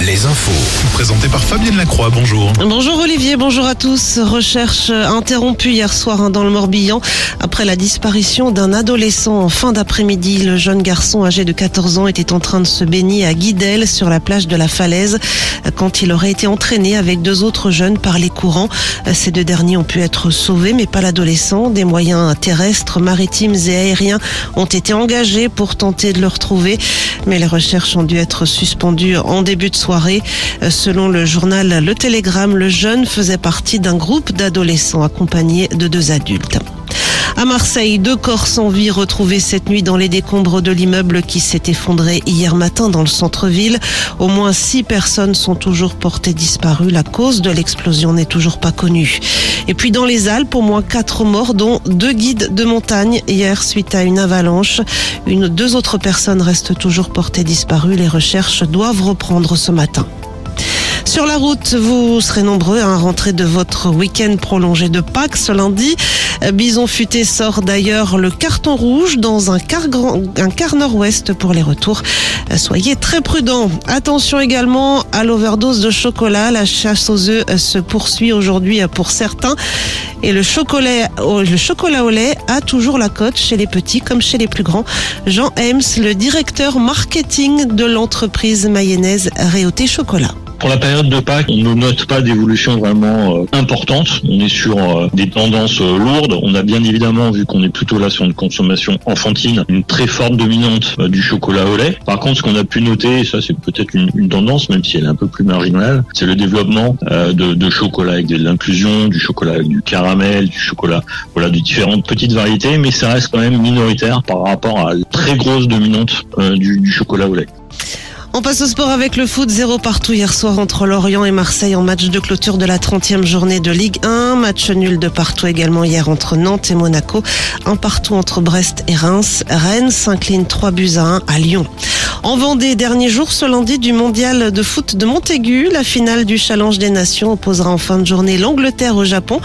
les infos. Présenté par Fabienne Lacroix, bonjour. Bonjour Olivier, bonjour à tous. Recherche interrompue hier soir hein, dans le Morbihan après la disparition d'un adolescent en fin d'après-midi. Le jeune garçon âgé de 14 ans était en train de se baigner à Guidel sur la plage de la Falaise quand il aurait été entraîné avec deux autres jeunes par les courants. Ces deux derniers ont pu être sauvés mais pas l'adolescent. Des moyens terrestres, maritimes et aériens ont été engagés pour tenter de le retrouver mais les recherches ont dû être suspendues en début de soirée. Selon le journal Le Télégramme, le jeune faisait partie d'un groupe d'adolescents accompagnés de deux adultes. À Marseille, deux corps sans vie retrouvés cette nuit dans les décombres de l'immeuble qui s'est effondré hier matin dans le centre-ville. Au moins six personnes sont toujours portées disparues. La cause de l'explosion n'est toujours pas connue. Et puis dans les Alpes, au moins quatre morts, dont deux guides de montagne hier suite à une avalanche. Une, deux autres personnes restent toujours portées disparues. Les recherches doivent reprendre ce matin. Sur la route, vous serez nombreux à rentrer de votre week-end prolongé de Pâques ce lundi. Bison Futé sort d'ailleurs le carton rouge dans un quart, nord-ouest pour les retours. Soyez très prudents. Attention également à l'overdose de chocolat. La chasse aux œufs se poursuit aujourd'hui pour certains. Et le chocolat, le chocolat au lait a toujours la cote chez les petits comme chez les plus grands. Jean Hems, le directeur marketing de l'entreprise mayonnaise Réauté Chocolat. Pour la période de Pâques, on ne note pas d'évolution vraiment euh, importante. On est sur euh, des tendances euh, lourdes. On a bien évidemment, vu qu'on est plutôt là sur une consommation enfantine, une très forte dominante du chocolat au lait. Par contre, ce qu'on a pu noter, et ça c'est peut-être une, une, tendance, même si elle est un peu plus marginale, c'est le développement de, de, chocolat avec de l'inclusion, du chocolat avec du caramel, du chocolat, voilà, de différentes petites variétés, mais ça reste quand même minoritaire par rapport à la très grosse dominante du, du chocolat au lait. On passe au sport avec le foot. Zéro partout hier soir entre Lorient et Marseille en match de clôture de la 30e journée de Ligue 1. Match nul de partout également hier entre Nantes et Monaco. Un partout entre Brest et Reims. Rennes s'incline 3 buts à 1 à Lyon. En Vendée, dernier jour ce lundi du mondial de foot de Montaigu, la finale du Challenge des Nations opposera en fin de journée l'Angleterre au Japon.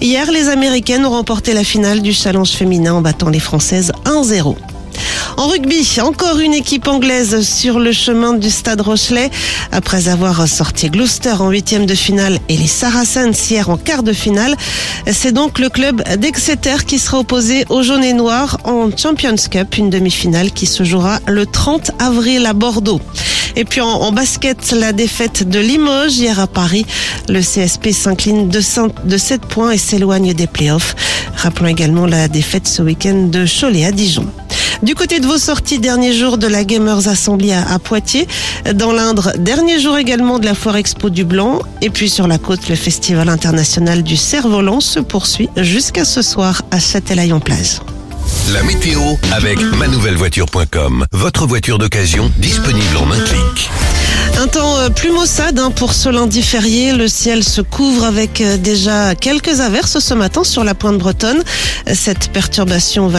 Hier, les Américaines ont remporté la finale du Challenge féminin en battant les Françaises 1-0. En rugby, encore une équipe anglaise sur le chemin du stade Rochelet. Après avoir sorti Gloucester en huitième de finale et les Saracens hier en quart de finale, c'est donc le club d'Exeter qui sera opposé aux jaunes et noirs en Champions Cup, une demi-finale qui se jouera le 30 avril à Bordeaux. Et puis en, basket, la défaite de Limoges hier à Paris. Le CSP s'incline de, de 7 points et s'éloigne des playoffs. Rappelons également la défaite ce week-end de Cholet à Dijon. Du côté de vos sorties, dernier jour de la Gamers Assembly à, à Poitiers. Dans l'Indre, dernier jour également de la Foire Expo du Blanc. Et puis sur la côte, le Festival international du cerf-volant se poursuit jusqu'à ce soir à Châtelaillon-Plage. La météo avec manouvellevoiture.com. Votre voiture d'occasion disponible en un clic. Un temps plus maussade hein, pour ce lundi férié. Le ciel se couvre avec déjà quelques averses ce matin sur la pointe bretonne. Cette perturbation va